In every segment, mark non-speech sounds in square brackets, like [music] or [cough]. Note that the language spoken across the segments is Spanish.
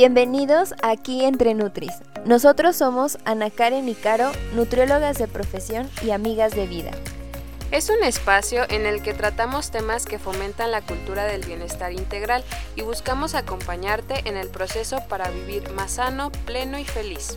Bienvenidos aquí entre Nutris. Nosotros somos Ana Karen y Caro, nutriólogas de profesión y amigas de vida. Es un espacio en el que tratamos temas que fomentan la cultura del bienestar integral y buscamos acompañarte en el proceso para vivir más sano, pleno y feliz.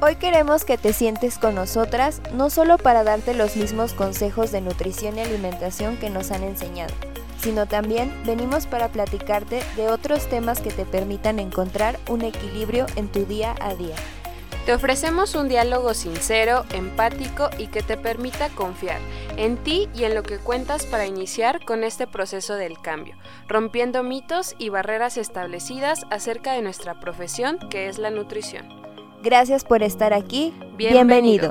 Hoy queremos que te sientes con nosotras, no solo para darte los mismos consejos de nutrición y alimentación que nos han enseñado, sino también venimos para platicarte de otros temas que te permitan encontrar un equilibrio en tu día a día. Te ofrecemos un diálogo sincero, empático y que te permita confiar en ti y en lo que cuentas para iniciar con este proceso del cambio, rompiendo mitos y barreras establecidas acerca de nuestra profesión que es la nutrición. Gracias por estar aquí. Bienvenido.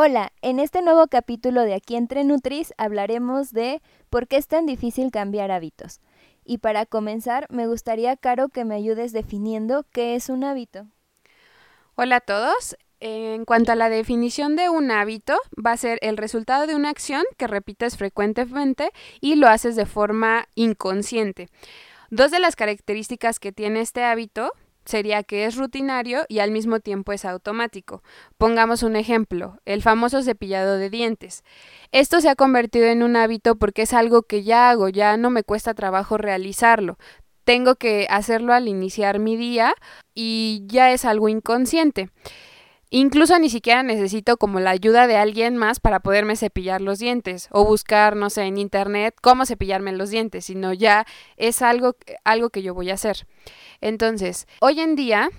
Hola, en este nuevo capítulo de Aquí entre Nutris hablaremos de por qué es tan difícil cambiar hábitos. Y para comenzar, me gustaría, Caro, que me ayudes definiendo qué es un hábito. Hola a todos. En cuanto a la definición de un hábito, va a ser el resultado de una acción que repites frecuentemente y lo haces de forma inconsciente. Dos de las características que tiene este hábito sería que es rutinario y al mismo tiempo es automático. Pongamos un ejemplo, el famoso cepillado de dientes. Esto se ha convertido en un hábito porque es algo que ya hago, ya no me cuesta trabajo realizarlo. Tengo que hacerlo al iniciar mi día y ya es algo inconsciente. Incluso ni siquiera necesito como la ayuda de alguien más para poderme cepillar los dientes o buscar, no sé, en internet cómo cepillarme los dientes, sino ya es algo, algo que yo voy a hacer. Entonces, hoy en día,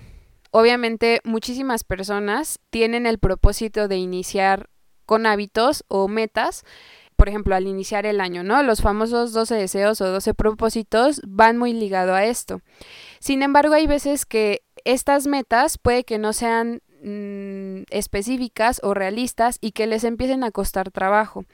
obviamente muchísimas personas tienen el propósito de iniciar con hábitos o metas por ejemplo, al iniciar el año, ¿no? Los famosos 12 deseos o 12 propósitos van muy ligado a esto. Sin embargo, hay veces que estas metas puede que no sean Mm, específicas o realistas y que les empiecen a costar trabajo.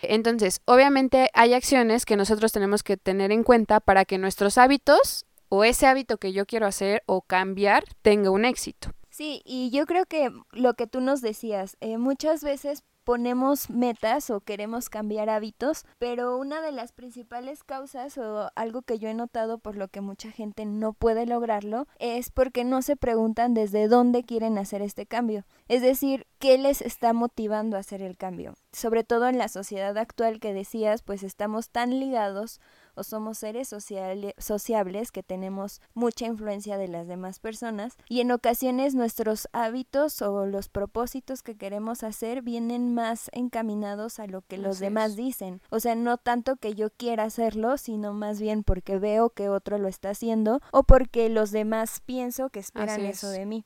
Entonces, obviamente hay acciones que nosotros tenemos que tener en cuenta para que nuestros hábitos o ese hábito que yo quiero hacer o cambiar tenga un éxito. Sí, y yo creo que lo que tú nos decías, eh, muchas veces ponemos metas o queremos cambiar hábitos, pero una de las principales causas o algo que yo he notado por lo que mucha gente no puede lograrlo es porque no se preguntan desde dónde quieren hacer este cambio. Es decir, ¿qué les está motivando a hacer el cambio? Sobre todo en la sociedad actual que decías, pues estamos tan ligados o somos seres sociables que tenemos mucha influencia de las demás personas y en ocasiones nuestros hábitos o los propósitos que queremos hacer vienen más encaminados a lo que los demás dicen. O sea, no tanto que yo quiera hacerlo, sino más bien porque veo que otro lo está haciendo o porque los demás pienso que esperan eso de mí.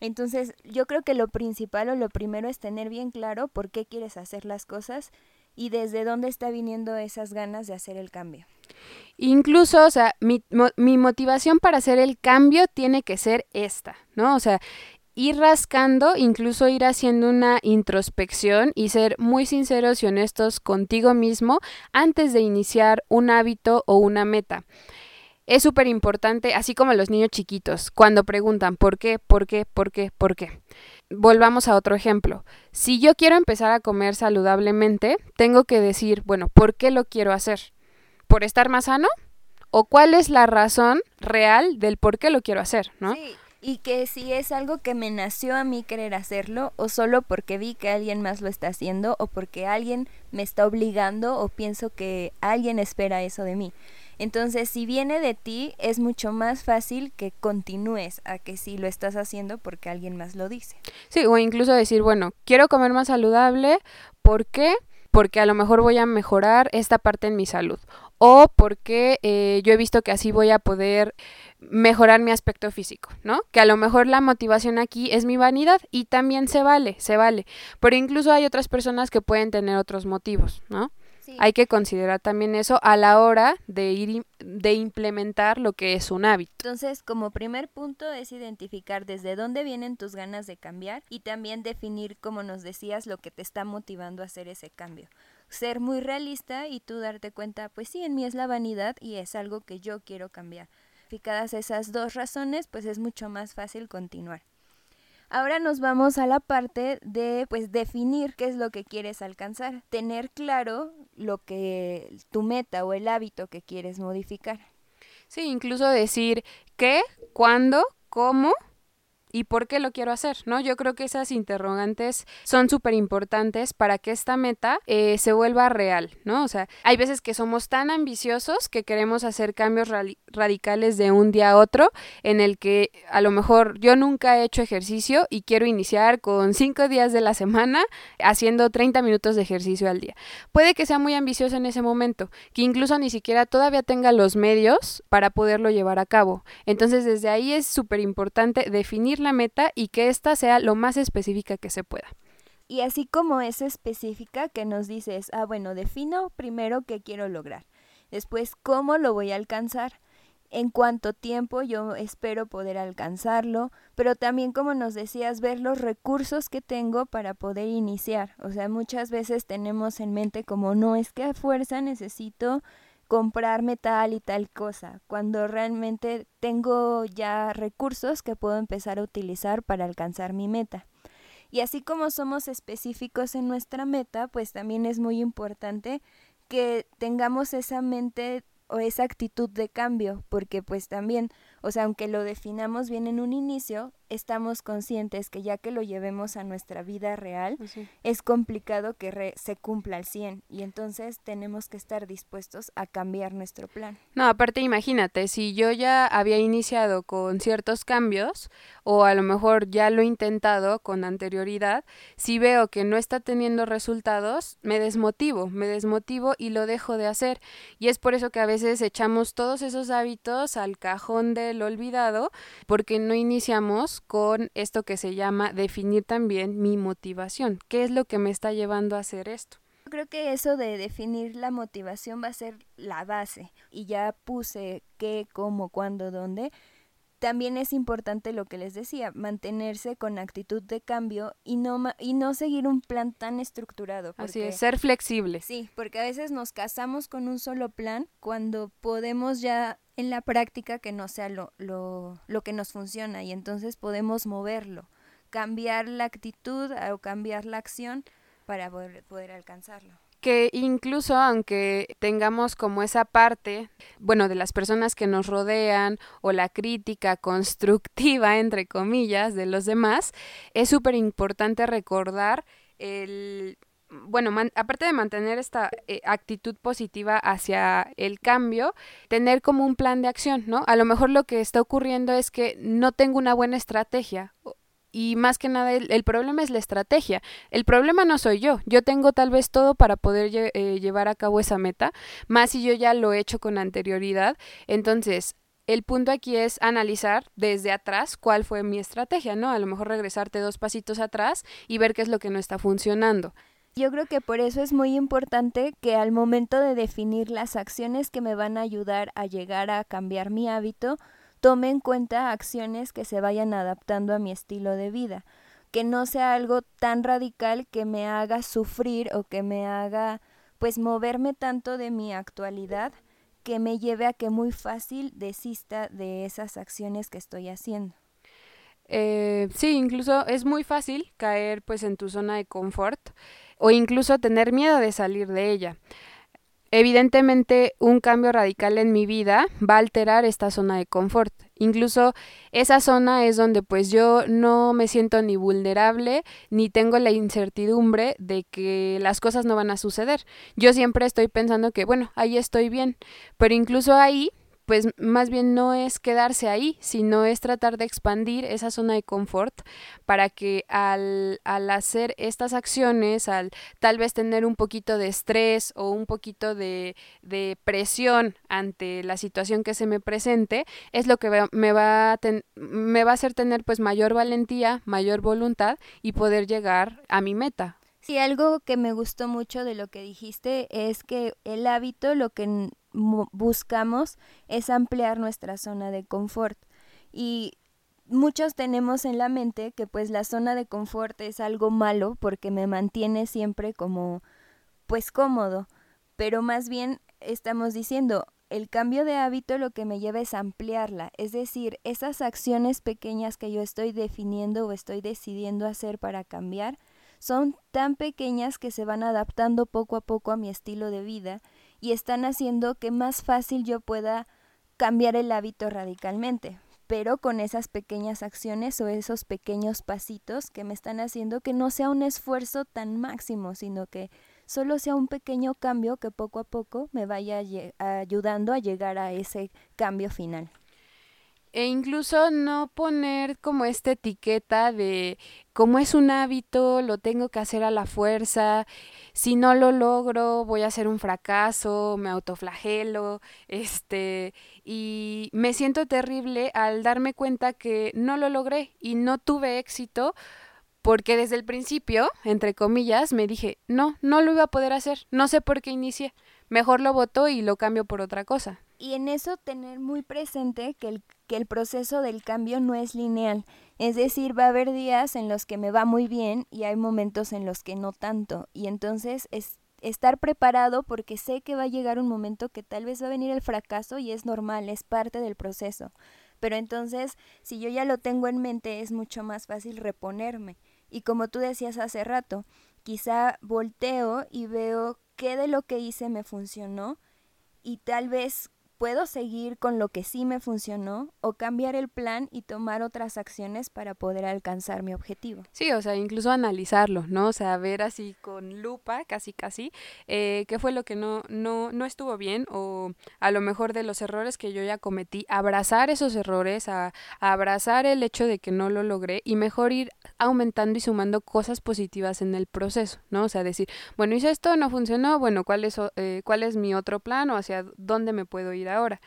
Entonces, yo creo que lo principal o lo primero es tener bien claro por qué quieres hacer las cosas y desde dónde está viniendo esas ganas de hacer el cambio. Incluso, o sea, mi, mi, motivación para hacer el cambio tiene que ser esta, ¿no? O sea, ir rascando, incluso ir haciendo una introspección y ser muy sinceros y honestos contigo mismo antes de iniciar un hábito o una meta. Es súper importante, así como los niños chiquitos, cuando preguntan por qué, por qué, por qué, por qué. Volvamos a otro ejemplo. Si yo quiero empezar a comer saludablemente, tengo que decir, bueno, ¿por qué lo quiero hacer? ¿Por estar más sano? ¿O cuál es la razón real del por qué lo quiero hacer? ¿no? Sí, y que si es algo que me nació a mí querer hacerlo, o solo porque vi que alguien más lo está haciendo, o porque alguien me está obligando, o pienso que alguien espera eso de mí. Entonces, si viene de ti, es mucho más fácil que continúes a que si lo estás haciendo porque alguien más lo dice. Sí, o incluso decir, bueno, quiero comer más saludable, ¿por qué? Porque a lo mejor voy a mejorar esta parte en mi salud. O porque eh, yo he visto que así voy a poder mejorar mi aspecto físico, ¿no? Que a lo mejor la motivación aquí es mi vanidad y también se vale, se vale. Pero incluso hay otras personas que pueden tener otros motivos, ¿no? Hay que considerar también eso a la hora de ir de implementar lo que es un hábito. Entonces, como primer punto es identificar desde dónde vienen tus ganas de cambiar y también definir, como nos decías, lo que te está motivando a hacer ese cambio. Ser muy realista y tú darte cuenta, pues sí, en mí es la vanidad y es algo que yo quiero cambiar. Ficadas esas dos razones, pues es mucho más fácil continuar. Ahora nos vamos a la parte de pues definir qué es lo que quieres alcanzar, tener claro lo que tu meta o el hábito que quieres modificar. Sí, incluso decir qué, cuándo, cómo y por qué lo quiero hacer, ¿no? Yo creo que esas interrogantes son súper importantes para que esta meta eh, se vuelva real, ¿no? O sea, hay veces que somos tan ambiciosos que queremos hacer cambios radicales de un día a otro, en el que a lo mejor yo nunca he hecho ejercicio y quiero iniciar con cinco días de la semana haciendo 30 minutos de ejercicio al día. Puede que sea muy ambicioso en ese momento, que incluso ni siquiera todavía tenga los medios para poderlo llevar a cabo. Entonces, desde ahí es súper importante definir la meta y que ésta sea lo más específica que se pueda. Y así como es específica, que nos dices, ah, bueno, defino primero qué quiero lograr, después cómo lo voy a alcanzar, en cuánto tiempo yo espero poder alcanzarlo, pero también como nos decías, ver los recursos que tengo para poder iniciar. O sea, muchas veces tenemos en mente como no es que a fuerza necesito comprarme tal y tal cosa, cuando realmente tengo ya recursos que puedo empezar a utilizar para alcanzar mi meta. Y así como somos específicos en nuestra meta, pues también es muy importante que tengamos esa mente o esa actitud de cambio, porque pues también, o sea, aunque lo definamos bien en un inicio, estamos conscientes que ya que lo llevemos a nuestra vida real, pues es complicado que se cumpla al 100 y entonces tenemos que estar dispuestos a cambiar nuestro plan. No, aparte imagínate, si yo ya había iniciado con ciertos cambios o a lo mejor ya lo he intentado con anterioridad, si veo que no está teniendo resultados, me desmotivo, me desmotivo y lo dejo de hacer. Y es por eso que a veces echamos todos esos hábitos al cajón olvidado porque no iniciamos con esto que se llama definir también mi motivación. ¿Qué es lo que me está llevando a hacer esto? Creo que eso de definir la motivación va a ser la base y ya puse qué, cómo, cuándo, dónde. También es importante lo que les decía, mantenerse con actitud de cambio y no, y no seguir un plan tan estructurado. Así es, ser flexible. Sí, porque a veces nos casamos con un solo plan cuando podemos ya en la práctica que no sea lo, lo, lo que nos funciona y entonces podemos moverlo, cambiar la actitud o cambiar la acción para poder, poder alcanzarlo que incluso aunque tengamos como esa parte, bueno, de las personas que nos rodean o la crítica constructiva, entre comillas, de los demás, es súper importante recordar el bueno, aparte de mantener esta eh, actitud positiva hacia el cambio, tener como un plan de acción, ¿no? A lo mejor lo que está ocurriendo es que no tengo una buena estrategia y más que nada el, problema es la estrategia. El problema no soy yo. Yo tengo tal vez todo para poder eh, llevar a cabo esa meta, más si yo ya lo he hecho con anterioridad. Entonces, el punto aquí es analizar desde atrás cuál fue mi estrategia, ¿no? A lo mejor regresarte dos pasitos atrás y ver qué es lo que no está funcionando. Yo creo que por eso es muy importante que al momento de definir las acciones que me van a ayudar a llegar a cambiar mi hábito, tome en cuenta acciones que se vayan adaptando a mi estilo de vida, que no sea algo tan radical que me haga sufrir o que me haga pues moverme tanto de mi actualidad que me lleve a que muy fácil desista de esas acciones que estoy haciendo. Eh, sí, incluso es muy fácil caer pues en tu zona de confort o incluso tener miedo de salir de ella. Evidentemente, un cambio radical en mi vida va a alterar esta zona de confort. Incluso esa zona es donde pues yo no me siento ni vulnerable ni tengo la incertidumbre de que las cosas no van a suceder. Yo siempre estoy pensando que bueno, ahí estoy bien, pero incluso ahí pues más bien no es quedarse ahí, sino es tratar de expandir esa zona de confort para que al, al, hacer estas acciones, al tal vez tener un poquito de estrés o un poquito de, de presión ante la situación que se me presente, es lo que me va, a me va a hacer tener pues mayor valentía, mayor voluntad y poder llegar a mi meta. Sí, algo que me gustó mucho de lo que dijiste es que el hábito lo que buscamos es ampliar nuestra zona de confort. Y muchos tenemos en la mente que pues la zona de confort es algo malo porque me mantiene siempre como pues cómodo, pero más bien estamos diciendo el cambio de hábito lo que me lleva es ampliarla, es decir, esas acciones pequeñas que yo estoy definiendo o estoy decidiendo hacer para cambiar, son tan pequeñas que se van adaptando poco a poco a mi estilo de vida y están haciendo que más fácil yo pueda cambiar el hábito radicalmente, pero con esas pequeñas acciones o esos pequeños pasitos que me están haciendo que no sea un esfuerzo tan máximo, sino que solo sea un pequeño cambio que poco a poco me vaya ayudando a llegar a ese cambio final. E incluso no poner como esta etiqueta de como es un hábito, lo tengo que hacer a la fuerza, si no lo logro voy a hacer un fracaso, me autoflagelo, este, y me siento terrible al darme cuenta que no lo logré y no tuve éxito porque desde el principio, entre comillas, me dije, no, no lo iba a poder hacer, no sé por qué inicié, mejor lo voto y lo cambio por otra cosa. Y en eso tener muy presente que el, que el proceso del cambio no es lineal, es decir, va a haber días en los que me va muy bien y hay momentos en los que no tanto, y entonces es estar preparado porque sé que va a llegar un momento que tal vez va a venir el fracaso y es normal, es parte del proceso. Pero entonces, si yo ya lo tengo en mente, es mucho más fácil reponerme. Y como tú decías hace rato, quizá volteo y veo qué de lo que hice me funcionó y tal vez puedo seguir con lo que sí me funcionó o cambiar el plan y tomar otras acciones para poder alcanzar mi objetivo. Sí, o sea, incluso analizarlo, ¿no? O sea, ver así con lupa, casi casi, eh, qué fue lo que no, no, no estuvo bien o a lo mejor de los errores que yo ya cometí, abrazar esos errores, a, abrazar el hecho de que no lo logré y mejor ir aumentando y sumando cosas positivas en el proceso, ¿no? O sea, decir, bueno, hice esto, no funcionó, bueno, ¿cuál es, eh, cuál es mi otro plan o hacia dónde me puedo ir ahora.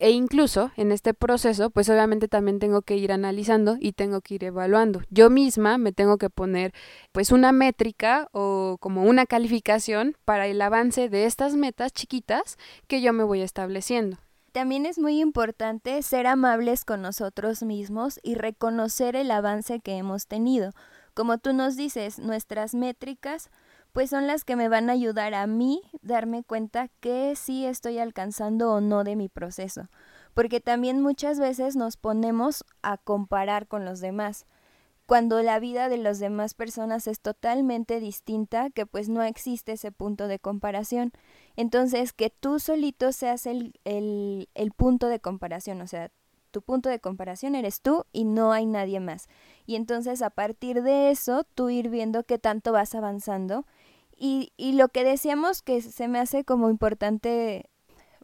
E incluso en este proceso, pues obviamente también tengo que ir analizando y tengo que ir evaluando. Yo misma me tengo que poner pues una métrica o como una calificación para el avance de estas metas chiquitas que yo me voy estableciendo. También es muy importante ser amables con nosotros mismos y reconocer el avance que hemos tenido. Como tú nos dices, nuestras métricas pues son las que me van a ayudar a mí darme cuenta que sí estoy alcanzando o no de mi proceso. Porque también muchas veces nos ponemos a comparar con los demás, cuando la vida de las demás personas es totalmente distinta, que pues no existe ese punto de comparación. Entonces, que tú solito seas el, el, el punto de comparación, o sea, tu punto de comparación eres tú y no hay nadie más. Y entonces a partir de eso, tú ir viendo qué tanto vas avanzando y, y lo que decíamos que se me hace como importante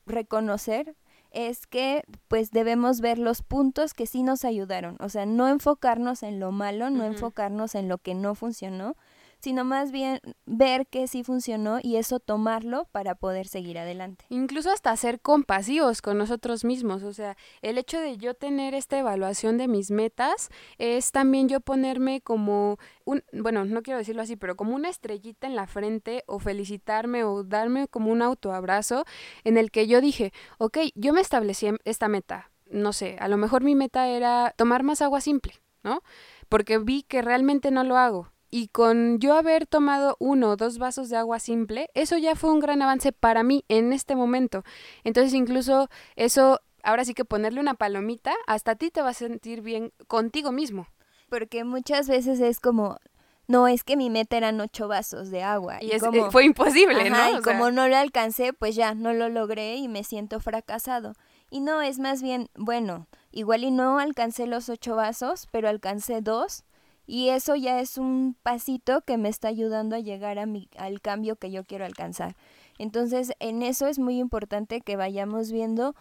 reconocer es que pues debemos ver los puntos que sí nos ayudaron, o sea, no enfocarnos en lo malo, no enfocarnos en lo que no funcionó, sino más bien ver que sí funcionó y eso tomarlo para poder seguir adelante. Incluso hasta ser compasivos con nosotros mismos, o sea, el hecho de yo tener esta evaluación de mis metas es también yo ponerme como un, bueno, no quiero decirlo así, pero como una estrellita en la frente o felicitarme o darme como un autoabrazo en el que yo dije, ok, yo me establecí esta meta, no sé, a lo mejor mi meta era tomar más agua simple, ¿no? Porque vi que realmente no lo hago y con yo haber tomado uno o dos vasos de agua simple, eso ya fue un gran avance para mí en este momento. Entonces incluso eso, ahora sí que ponerle una palomita, hasta a ti te va a sentir bien contigo mismo. Porque muchas veces es como, no, es que mi meta eran ocho vasos de agua. Y, como, fue imposible, ¿no? y como no lo alcancé, pues ya no lo logré y me siento fracasado. Y no, es más bien, bueno, igual y no alcancé los ocho vasos, pero alcancé dos y eso ya es un pasito que me está ayudando a llegar a mi, al cambio que yo quiero alcanzar. Entonces, en eso es muy importante que vayamos viendo,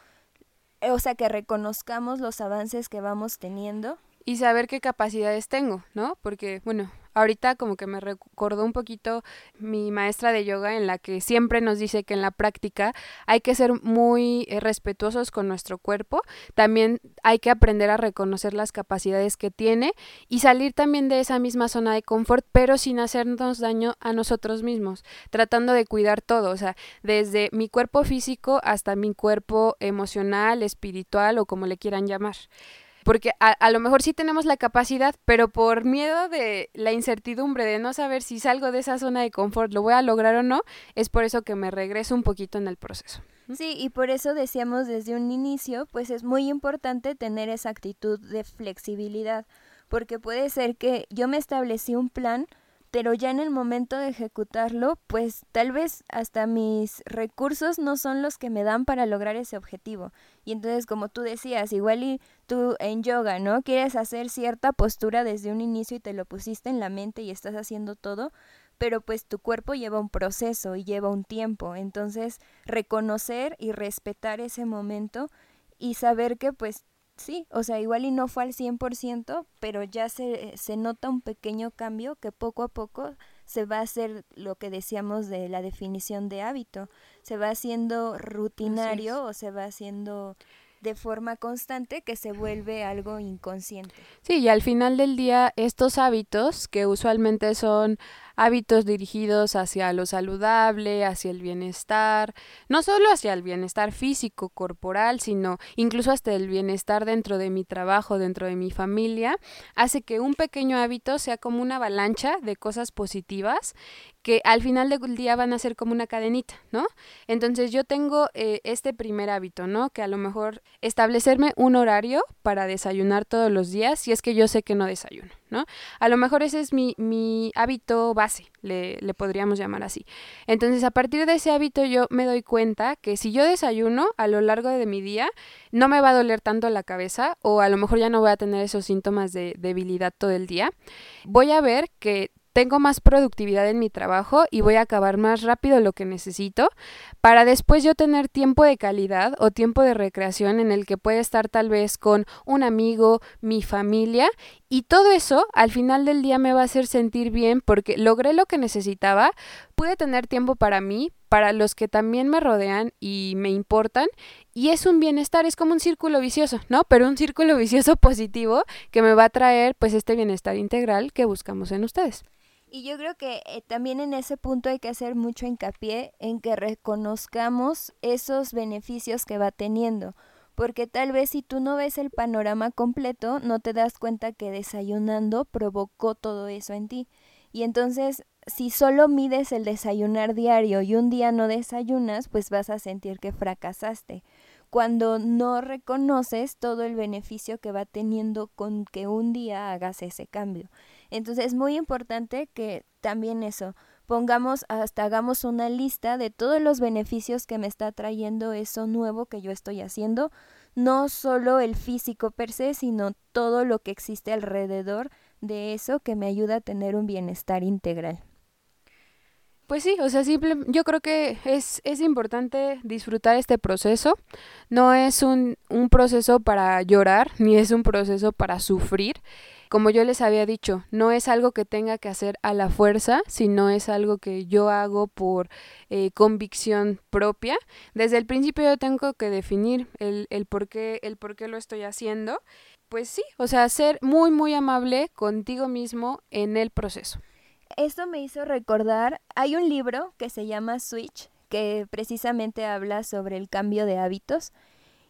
o sea, que reconozcamos los avances que vamos teniendo. Y saber qué capacidades tengo, ¿no? Porque, bueno, Ahorita como que me recordó un poquito mi maestra de yoga en la que siempre nos dice que en la práctica hay que ser muy eh, respetuosos con nuestro cuerpo, también hay que aprender a reconocer las capacidades que tiene y salir también de esa misma zona de confort, pero sin hacernos daño a nosotros mismos, tratando de cuidar todo, o sea, desde mi cuerpo físico hasta mi cuerpo emocional, espiritual o como le quieran llamar porque a, lo mejor sí tenemos la capacidad, pero por miedo de la incertidumbre de no saber si salgo de esa zona de confort, lo voy a lograr o no, es por eso que me regreso un poquito en el proceso. Sí, y por eso decíamos desde un inicio, pues es muy importante tener esa actitud de flexibilidad, porque puede ser que yo me establecí un plan, pero ya en el momento de ejecutarlo, pues tal vez hasta mis recursos no son los que me dan para lograr ese objetivo. Y entonces, como tú decías, igual y tú en yoga, ¿no? Quieres hacer cierta postura desde un inicio y te lo pusiste en la mente y estás haciendo todo, pero pues tu cuerpo lleva un proceso y lleva un tiempo. Entonces, reconocer y respetar ese momento y saber que pues sí, o sea, igual y no fue al 100%, pero ya se, se nota un pequeño cambio que poco a poco se va a hacer lo que decíamos de la definición de hábito, se va haciendo rutinario o se va haciendo de forma constante que se vuelve algo inconsciente. Sí, y al final del día estos hábitos, que usualmente son hábitos dirigidos hacia lo saludable, hacia el bienestar, no solo hacia el bienestar físico, corporal, sino incluso hasta el bienestar dentro de mi trabajo, dentro de mi familia, hace que un pequeño hábito sea como una avalancha de cosas positivas que al final del día van a ser como una cadenita, ¿no? Entonces yo tengo eh, este primer hábito, ¿no? Que a lo mejor establecerme un horario para desayunar todos los días si es que yo sé que no desayuno, ¿no? A lo mejor ese es mi, mi hábito base, le, le podríamos llamar así. Entonces a partir de ese hábito yo me doy cuenta que si yo desayuno a lo largo de mi día, no me va a doler tanto la cabeza o a lo mejor ya no voy a tener esos síntomas de debilidad todo el día. Voy a ver que tengo más productividad en mi trabajo y voy a acabar más rápido lo que necesito para después yo tener tiempo de calidad o tiempo de recreación en el que pueda estar tal vez con un amigo, mi familia y todo eso al final del día me va a hacer sentir bien porque logré lo que necesitaba, pude tener tiempo para mí, para los que también me rodean y me importan y es un bienestar, es como un círculo vicioso, ¿no? Pero un círculo vicioso positivo que me va a traer pues este bienestar integral que buscamos en ustedes. Y yo creo que eh, también en ese punto hay que hacer mucho hincapié en que reconozcamos esos beneficios que va teniendo, porque tal vez si tú no ves el panorama completo, no te das cuenta que desayunando provocó todo eso en ti. Y entonces, si solo mides el desayunar diario y un día no desayunas, pues vas a sentir que fracasaste cuando no reconoces todo el beneficio que va teniendo con que un día hagas ese cambio. Entonces es muy importante que también eso, pongamos, hasta hagamos una lista de todos los beneficios que me está trayendo eso nuevo que yo estoy haciendo, no solo el físico per se, sino todo lo que existe alrededor de eso que me ayuda a tener un bienestar integral. Pues sí, o sea, simple, yo creo que es, es importante disfrutar este proceso. No es un, un proceso para llorar, ni es un proceso para sufrir. Como yo les había dicho, no es algo que tenga que hacer a la fuerza, sino es algo que yo hago por eh, convicción propia. Desde el principio yo tengo que definir el, el, por qué, el por qué lo estoy haciendo. Pues sí, o sea, ser muy, muy amable contigo mismo en el proceso esto me hizo recordar, hay un libro que se llama Switch, que precisamente habla sobre el cambio de hábitos.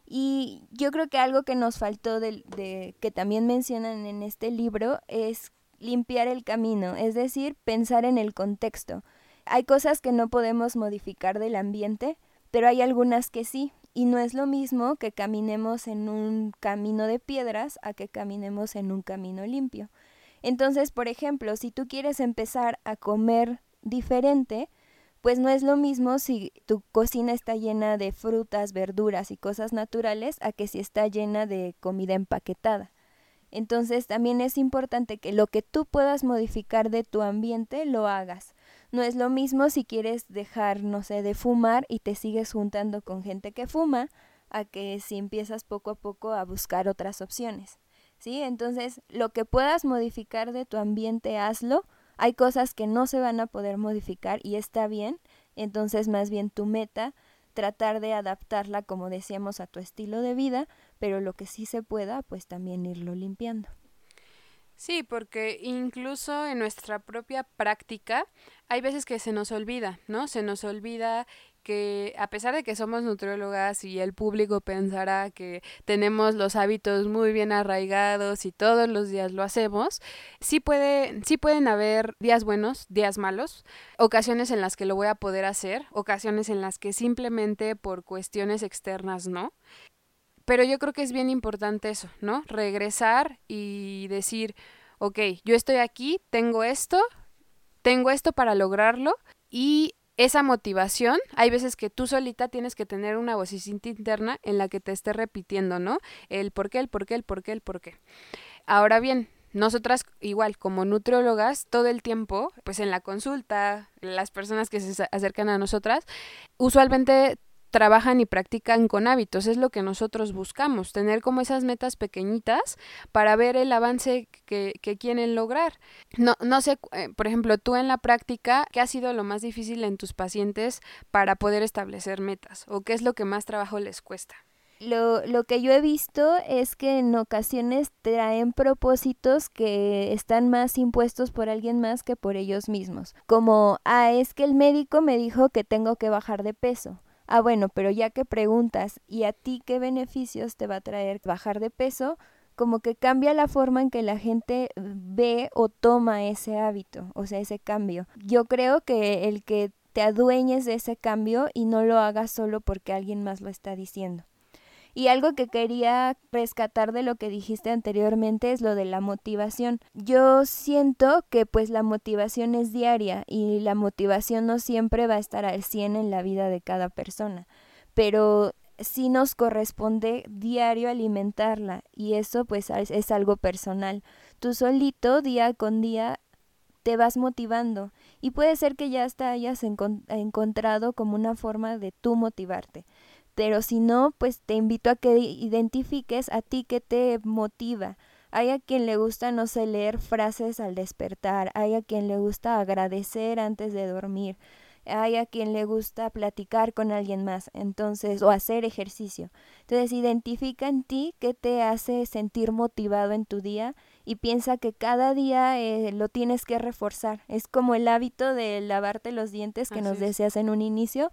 Y yo creo que algo que nos faltó de, que también mencionan en este libro es limpiar el camino, es decir, pensar en el contexto. Hay cosas que no podemos modificar del ambiente, pero hay algunas que sí. Y no es lo mismo que caminemos en un camino de piedras a que caminemos en un camino limpio. Entonces, por ejemplo, si tú quieres empezar a comer diferente, pues no es lo mismo si tu cocina está llena de frutas, verduras y cosas naturales a que si está llena de comida empaquetada. Entonces también es importante que lo que tú puedas modificar de tu ambiente lo hagas. No es lo mismo si quieres dejar, no sé, de fumar y te sigues juntando con gente que fuma, a que si empiezas poco a poco a buscar otras opciones. ¿sí? Entonces, lo que puedas modificar de tu ambiente, hazlo. Hay cosas que no se van a poder modificar y está bien. Entonces, más bien tu meta, tratar de adaptarla, como decíamos, a tu estilo de vida, pero lo que sí se pueda, pues también irlo limpiando. Sí, porque incluso en nuestra propia práctica hay veces que se nos olvida, ¿no? Se nos olvida que a pesar de que somos nutriólogas y el público pensará que tenemos los hábitos muy bien arraigados y todos los días lo hacemos, sí, puede, sí pueden haber días buenos, días malos, ocasiones en las que lo voy a poder hacer, ocasiones en las que simplemente por cuestiones externas no. Pero yo creo que es bien importante eso, ¿no? Regresar y decir, ok, yo estoy aquí, tengo esto, tengo esto para lograrlo y esa motivación, hay veces que tú solita tienes que tener una vocecita interna en la que te esté repitiendo, ¿no? El por qué, el por qué, el por qué, el por qué. Ahora bien, nosotras igual como nutriólogas todo el tiempo, pues en la consulta, las personas que se acercan a nosotras, usualmente trabajan y practican con hábitos. Es lo que nosotros buscamos, tener como esas metas pequeñitas para ver el avance que, quieren lograr. No, no sé, eh, por ejemplo, tú en la práctica, ¿qué ha sido lo más difícil en tus pacientes para poder establecer metas? ¿O qué es lo que más trabajo les cuesta? Lo, lo, que yo he visto es que en ocasiones traen propósitos que están más impuestos por alguien más que por ellos mismos. Como, ah, es que el médico me dijo que tengo que bajar de peso. Ah, bueno, pero ya que preguntas, ¿y a ti qué beneficios te va a traer bajar de peso? Como que cambia la forma en que la gente ve o toma ese hábito, o sea, ese cambio. Yo creo que el que te adueñes de ese cambio y no lo hagas solo porque alguien más lo está diciendo. Y algo que quería rescatar de lo que dijiste anteriormente es lo de la motivación. Yo siento que pues la motivación es diaria y la motivación no siempre va a estar al 100 en la vida de cada persona, pero sí nos corresponde diario alimentarla y eso pues es algo personal. Tú solito día con día te vas motivando y puede ser que ya hasta hayas encontrado como una forma de tú motivarte pero si no, pues te invito a que identifiques a ti que te motiva. Hay a quien le gusta, no sé, leer frases al despertar, hay a quien le gusta agradecer antes de dormir, hay a quien le gusta platicar con alguien más, entonces, o hacer ejercicio. Entonces, identifica en ti qué te hace sentir motivado en tu día y piensa que cada día eh, lo tienes que reforzar. Es como el hábito de lavarte los dientes que nos deseas en un inicio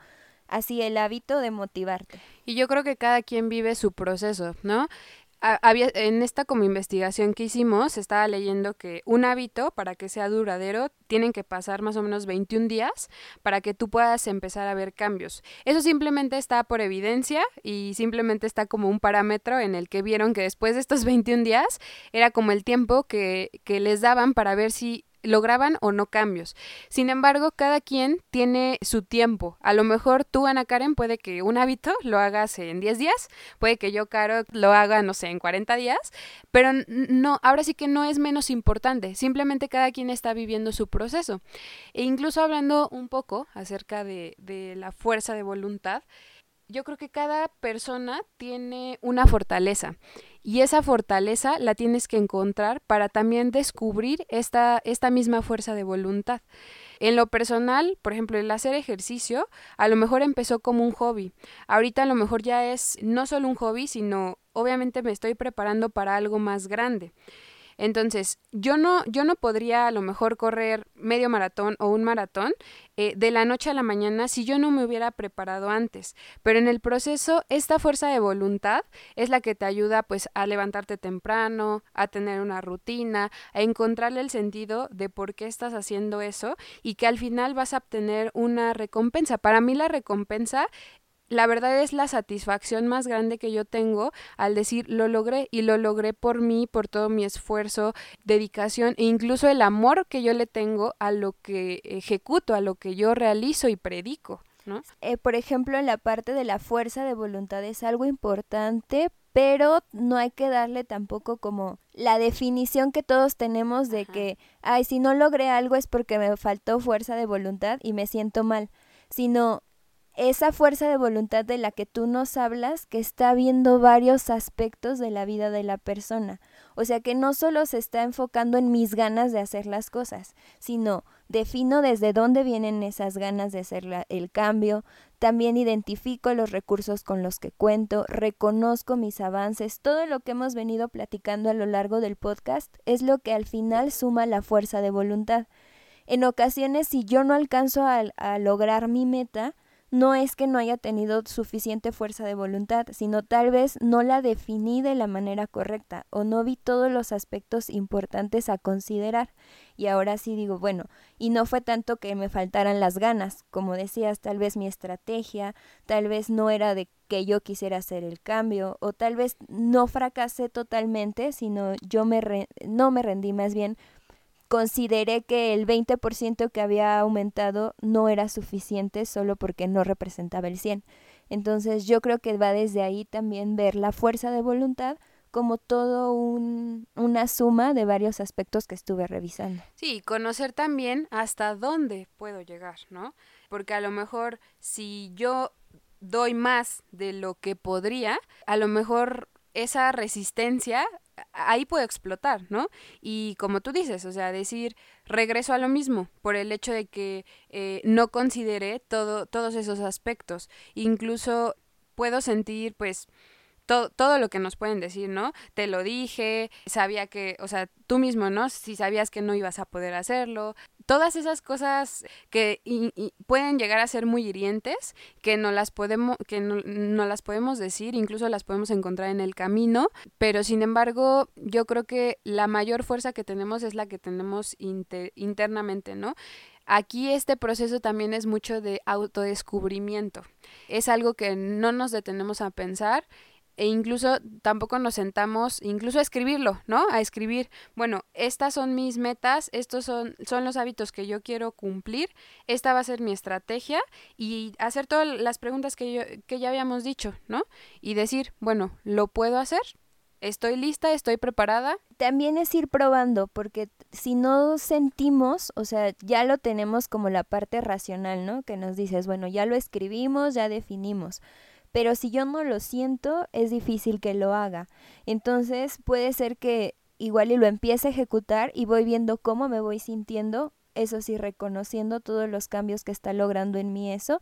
así el hábito de motivarte. Y yo creo que cada quien vive su proceso, ¿no? Había, en esta como investigación que hicimos, estaba leyendo que un hábito, para que sea duradero, tienen que pasar más o menos 21 días para que tú puedas empezar a ver cambios. Eso simplemente está por evidencia y simplemente está como un parámetro en el que vieron que después de estos 21 días era como el tiempo que, que les daban para ver si lograban o no cambios. Sin embargo, cada quien tiene su tiempo. A lo mejor tú, Ana Karen, puede que un hábito lo hagas en 10 días, puede que yo, Caro, lo haga, no sé, en 40 días, pero no, ahora sí que no es menos importante, simplemente cada quien está viviendo su proceso. E incluso hablando un poco acerca de, de la fuerza de voluntad, yo creo que cada persona tiene una fortaleza y esa fortaleza la tienes que encontrar para también descubrir esta, esta misma fuerza de voluntad. En lo personal, por ejemplo, el hacer ejercicio a lo mejor empezó como un hobby. Ahorita a lo mejor ya es no solo un hobby, sino obviamente me estoy preparando para algo más grande. Entonces, yo no, yo no podría a lo mejor correr medio maratón o un maratón eh, de la noche a la mañana si yo no me hubiera preparado antes. Pero en el proceso, esta fuerza de voluntad es la que te ayuda pues a levantarte temprano, a tener una rutina, a encontrarle el sentido de por qué estás haciendo eso y que al final vas a obtener una recompensa. Para mí la recompensa la verdad es la satisfacción más grande que yo tengo al decir lo logré y lo logré por mí, por todo mi esfuerzo, dedicación e incluso el amor que yo le tengo a lo que ejecuto, a lo que yo realizo y predico. ¿no? Eh, por ejemplo, en la parte de la fuerza de voluntad es algo importante, pero no hay que darle tampoco como la definición que todos tenemos de que, ay, si no logré algo es porque me faltó fuerza de voluntad y me siento mal, sino esa fuerza de voluntad de la que tú nos hablas, que está viendo varios aspectos de la vida de la persona. O sea que no solo se está enfocando en mis ganas de hacer las cosas, sino defino desde dónde vienen esas ganas de hacer el cambio, también identifico los recursos con los que cuento, reconozco mis avances, todo lo que hemos venido platicando a lo largo del podcast es lo que al final suma la fuerza de voluntad. En ocasiones, si yo no alcanzo a, lograr mi meta, no es que no haya tenido suficiente fuerza de voluntad, sino tal vez no la definí de la manera correcta o no vi todos los aspectos importantes a considerar. Y ahora sí digo, bueno, y no fue tanto que me faltaran las ganas, como decías, tal vez mi estrategia, tal vez no era de que yo quisiera hacer el cambio, o tal vez no fracasé totalmente, sino yo me no me rendí más bien consideré que el 20% que había aumentado no era suficiente solo porque no representaba el 100. Entonces yo creo que va desde ahí también ver la fuerza de voluntad como todo un, una suma de varios aspectos que estuve revisando. Sí, conocer también hasta dónde puedo llegar, ¿no? Porque a lo mejor si yo doy más de lo que podría, a lo mejor esa resistencia ahí puede explotar, ¿no? Y como tú dices, o sea, decir regreso a lo mismo por el hecho de que eh, no consideré todo, todos esos aspectos. Incluso puedo sentir, pues, todo, lo que nos pueden decir, ¿no? Te lo dije, sabía que, o sea, tú mismo, ¿no? Si sabías que no ibas a poder hacerlo. Todas esas cosas que pueden llegar a ser muy hirientes, que no las podemos, que no, las podemos decir, incluso las podemos encontrar en el camino, pero sin embargo, yo creo que la mayor fuerza que tenemos es la que tenemos internamente, ¿no? Aquí este proceso también es mucho de autodescubrimiento. Es algo que no nos detenemos a pensar e incluso tampoco nos sentamos, incluso a escribirlo, ¿no? A escribir, bueno, estas son mis metas, estos son, son los hábitos que yo quiero cumplir, esta va a ser mi estrategia y hacer todas las preguntas que, yo, que ya habíamos dicho, ¿no? Y decir, bueno, ¿lo puedo hacer? ¿Estoy lista? ¿Estoy preparada? También es ir probando, porque si no sentimos, o sea, ya lo tenemos como la parte racional, ¿no? Que nos dices, bueno, ya lo escribimos, ya definimos pero si yo no lo siento, es difícil que lo haga. Entonces puede ser que igual y lo empiece a ejecutar y voy viendo cómo me voy sintiendo, eso sí, reconociendo todos los cambios que está logrando en mí eso,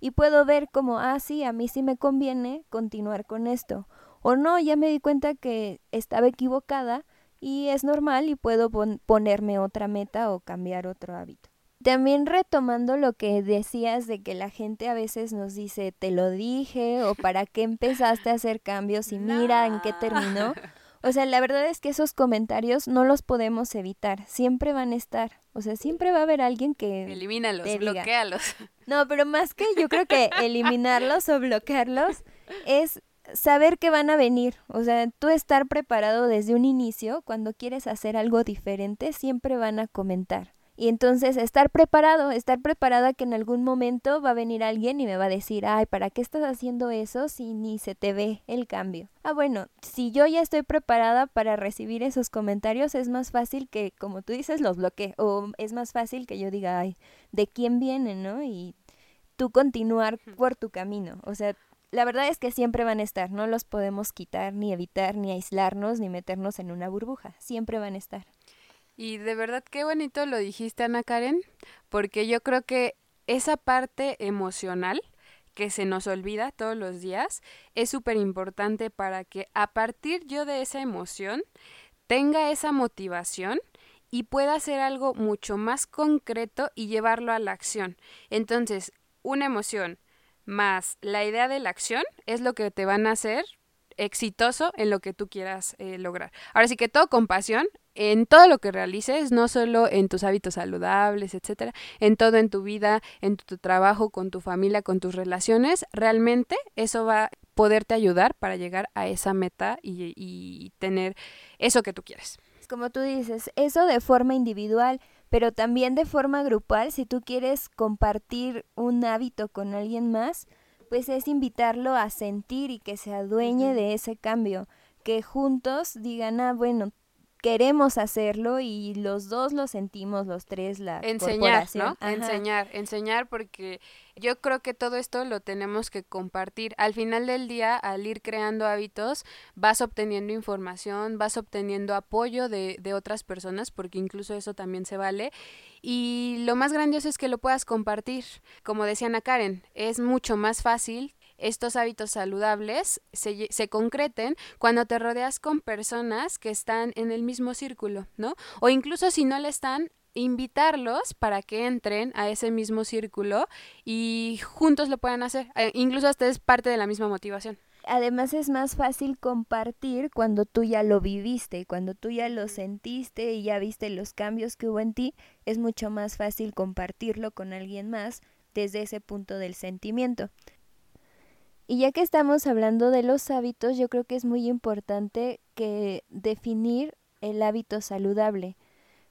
y puedo ver como, ah, sí, a mí sí me conviene continuar con esto, o no, ya me di cuenta que estaba equivocada y es normal y puedo ponerme otra meta o cambiar otro hábito. También retomando lo que decías de que la gente a veces nos dice, te lo dije, o para qué empezaste a hacer cambios y mira en qué terminó. [laughs] O sea, la verdad es que esos comentarios no los podemos evitar, siempre van a estar. O sea, siempre va a haber alguien que... Elimínalos, bloquealos. [laughs] No, pero más que yo creo que eliminarlos o bloquearlos es saber que van a venir. O sea, tú estar preparado desde un inicio, cuando quieres hacer algo diferente, siempre van a comentar. Y entonces estar preparado, estar preparada que en algún momento va a venir alguien y me va a decir, ay, ¿para qué estás haciendo eso si ni se te ve el cambio? Ah, bueno, si yo ya estoy preparada para recibir esos comentarios, es más fácil que, como tú dices, los bloquee. O es más fácil que yo diga, ay, ¿de quién viene, no? Y tú continuar por tu camino. O sea, la verdad es que siempre van a estar, no los podemos quitar, ni evitar, ni aislarnos, ni meternos en una burbuja. Siempre van a estar. Y de verdad qué bonito lo dijiste, Ana Karen, porque yo creo que esa parte emocional que se nos olvida todos los días es súper importante para que a partir yo de esa emoción tenga esa motivación y pueda hacer algo mucho más concreto y llevarlo a la acción. Entonces, una emoción más la idea de la acción es lo que te van a hacer exitoso en lo que tú quieras eh, lograr. Ahora sí que todo con pasión en todo lo que realices, no solo en tus hábitos saludables, etcétera, en todo en tu vida, en tu, trabajo, con tu familia, con tus relaciones, realmente eso va a poderte ayudar para llegar a esa meta y, y tener eso que tú quieres. Como tú dices, eso de forma individual, pero también de forma grupal, si tú quieres compartir un hábito con alguien más, pues es invitarlo a sentir y que se adueñe de ese cambio, que juntos digan, ah, bueno, queremos hacerlo y los dos lo sentimos, los tres, la enseñar, ¿no? Enseñar, enseñar porque yo creo que todo esto lo tenemos que compartir. Al final del día, al ir creando hábitos, vas obteniendo información, vas obteniendo apoyo de, de otras personas, porque incluso eso también se vale. Y lo más grandioso es que lo puedas compartir. Como decía Ana Karen, es mucho más fácil estos hábitos saludables se, se, concreten cuando te rodeas con personas que están en el mismo círculo, ¿no? O incluso si no le están, invitarlos para que entren a ese mismo círculo y juntos lo puedan hacer. Eh, incluso hasta es parte de la misma motivación. Además es más fácil compartir cuando tú ya lo viviste, cuando tú ya lo sentiste y ya viste los cambios que hubo en ti, es mucho más fácil compartirlo con alguien más desde ese punto del sentimiento. Y ya que estamos hablando de los hábitos, yo creo que es muy importante que definir el hábito saludable.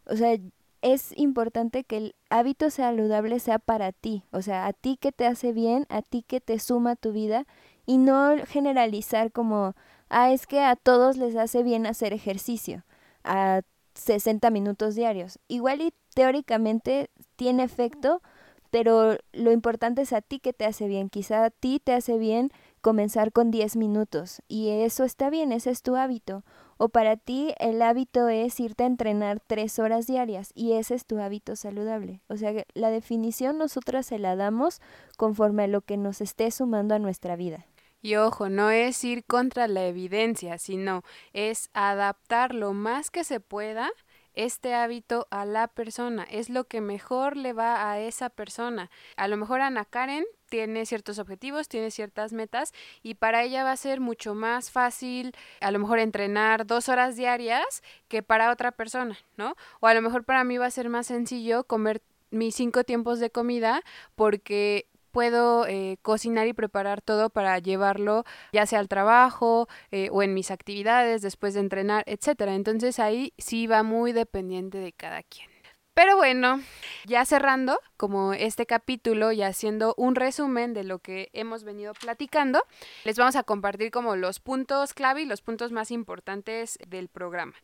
O sea, es importante que el hábito saludable sea para ti, o sea, a ti que te hace bien, a ti que te suma tu vida y no generalizar como, ah, es que a todos les hace bien hacer ejercicio a 60 minutos diarios. Igual y teóricamente tiene efecto, pero lo importante es a ti que te hace bien. Quizá a ti te hace bien comenzar con 10 minutos y eso está bien, ese es tu hábito. O para ti el hábito es irte a entrenar 3 horas diarias y ese es tu hábito saludable. O sea, la definición nosotras se la damos conforme a lo que nos esté sumando a nuestra vida. Y ojo, no es ir contra la evidencia, sino es adaptar lo más que se pueda este hábito a la persona, es lo que mejor le va a esa persona. A lo mejor Ana Karen tiene ciertos objetivos, tiene ciertas metas y para ella va a ser mucho más fácil a lo mejor entrenar dos horas diarias que para otra persona, ¿no? O a lo mejor para mí va a ser más sencillo comer mis cinco tiempos de comida porque puedo eh, cocinar y preparar todo para llevarlo ya sea al trabajo eh, o en mis actividades después de entrenar, etcétera. Entonces ahí sí va muy dependiente de cada quien. Pero bueno, ya cerrando como este capítulo y haciendo un resumen de lo que hemos venido platicando, les vamos a compartir como los puntos clave y los puntos más importantes del programa.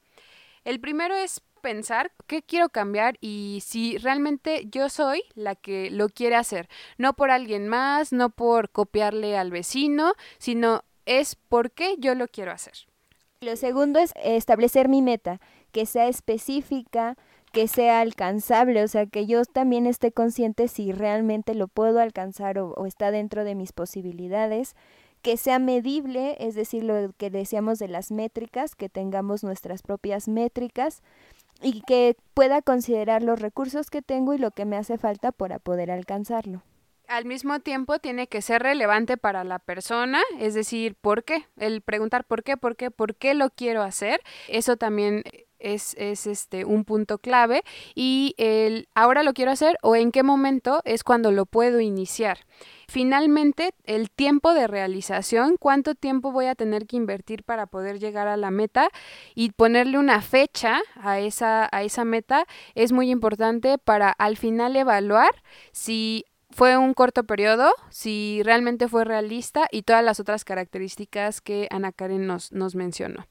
El primero es pensar qué quiero cambiar y si realmente yo soy la que lo quiere hacer, no por alguien más, no por copiarle al vecino, sino es por qué yo lo quiero hacer. Lo segundo es establecer mi meta, que sea específica, que sea alcanzable, o sea, que yo también esté consciente si realmente lo puedo alcanzar o, o está dentro de mis posibilidades que sea medible, es decir, lo que decíamos de las métricas, que tengamos nuestras propias métricas y que pueda considerar los recursos que tengo y lo que me hace falta para poder alcanzarlo. Al mismo tiempo tiene que ser relevante para la persona, es decir, ¿por qué? El preguntar por qué, por qué, por qué lo quiero hacer, eso también es, es, este, un punto clave y el ahora lo quiero hacer o en qué momento es cuando lo puedo iniciar. Finalmente, el tiempo de realización, cuánto tiempo voy a tener que invertir para poder llegar a la meta y ponerle una fecha a esa, a esa meta es muy importante para al final evaluar si fue un corto periodo, si realmente fue realista y todas las otras características que Ana Karen nos, nos mencionó.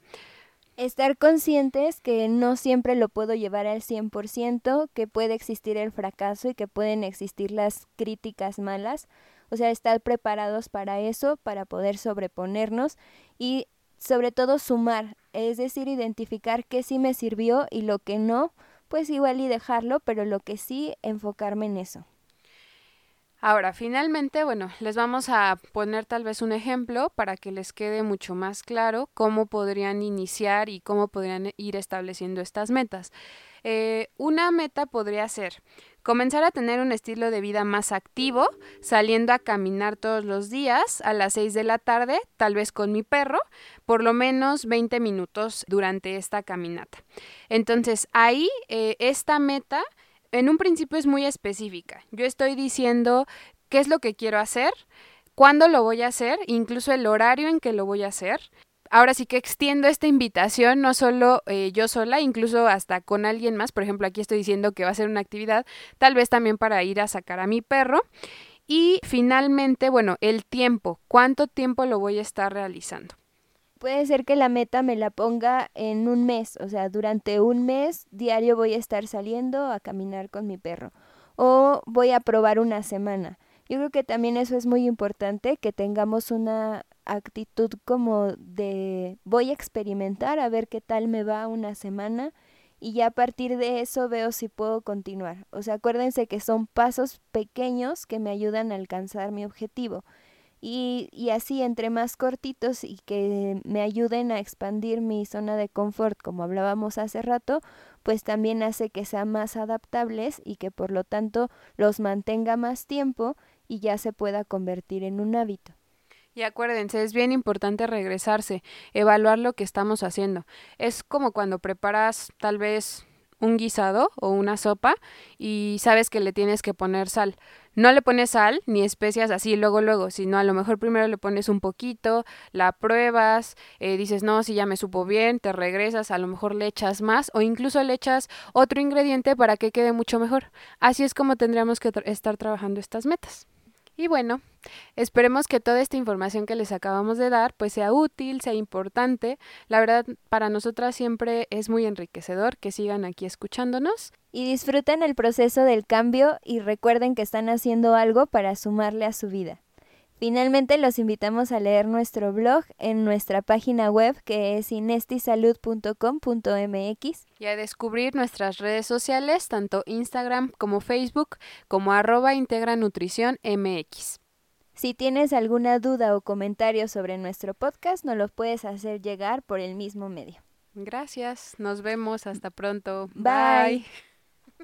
Estar conscientes que no siempre lo puedo llevar al 100%, que puede existir el fracaso y que pueden existir las críticas malas, o sea, estar preparados para eso, para poder sobreponernos y sobre todo sumar, es decir, identificar qué sí me sirvió y lo que no, pues igual y dejarlo, pero lo que sí, enfocarme en eso. Ahora, finalmente, bueno, les vamos a poner tal vez un ejemplo para que les quede mucho más claro cómo podrían iniciar y cómo podrían ir estableciendo estas metas. Eh, una meta podría ser comenzar a tener un estilo de vida más activo, saliendo a caminar todos los días a las 6 de la tarde, tal vez con mi perro, por lo menos 20 minutos durante esta caminata. Entonces, ahí eh, esta meta en un principio es muy específica. Yo estoy diciendo qué es lo que quiero hacer, cuándo lo voy a hacer, incluso el horario en que lo voy a hacer ahora sí que extiendo esta invitación, no solo eh, yo sola, incluso hasta con alguien más. Por ejemplo, aquí estoy diciendo que va a ser una actividad, tal vez también para ir a sacar a mi perro. Y finalmente, bueno, el tiempo, ¿cuánto tiempo lo voy a estar realizando? Puede ser que la meta me la ponga en un mes, o sea, durante un mes diario voy a estar saliendo a caminar con mi perro o voy a probar una semana. Yo creo que también eso es muy importante, que tengamos una actitud como de voy a experimentar a ver qué tal me va una semana y ya a partir de eso veo si puedo continuar. O sea, acuérdense que son pasos pequeños que me ayudan a alcanzar mi objetivo. Y, y así entre más cortitos y que me ayuden a expandir mi zona de confort, como hablábamos hace rato, pues también hace que sean más adaptables y que por lo tanto los mantenga más tiempo y ya se pueda convertir en un hábito. Y acuérdense, es bien importante regresarse, evaluar lo que estamos haciendo. Es como cuando preparas tal vez un guisado o una sopa y sabes que le tienes que poner sal. No le pones sal ni especias así luego luego, sino a lo mejor primero le pones un poquito, la pruebas, eh, dices no, si ya me supo bien, te regresas, a lo mejor le echas más o incluso le echas otro ingrediente para que quede mucho mejor. Así es como tendríamos que estar trabajando estas metas. Y bueno, esperemos que toda esta información que les acabamos de dar pues sea útil, sea importante. La verdad, para nosotras siempre es muy enriquecedor que sigan aquí escuchándonos. Y disfruten el proceso del cambio y recuerden que están haciendo algo para sumarle a su vida. Finalmente los invitamos a leer nuestro blog en nuestra página web que es inestisalud.com.mx y a descubrir nuestras redes sociales, tanto Instagram como Facebook, como arroba integra nutrición MX. Si tienes alguna duda o comentario sobre nuestro podcast, nos lo puedes hacer llegar por el mismo medio. Gracias, nos vemos, hasta pronto. Bye.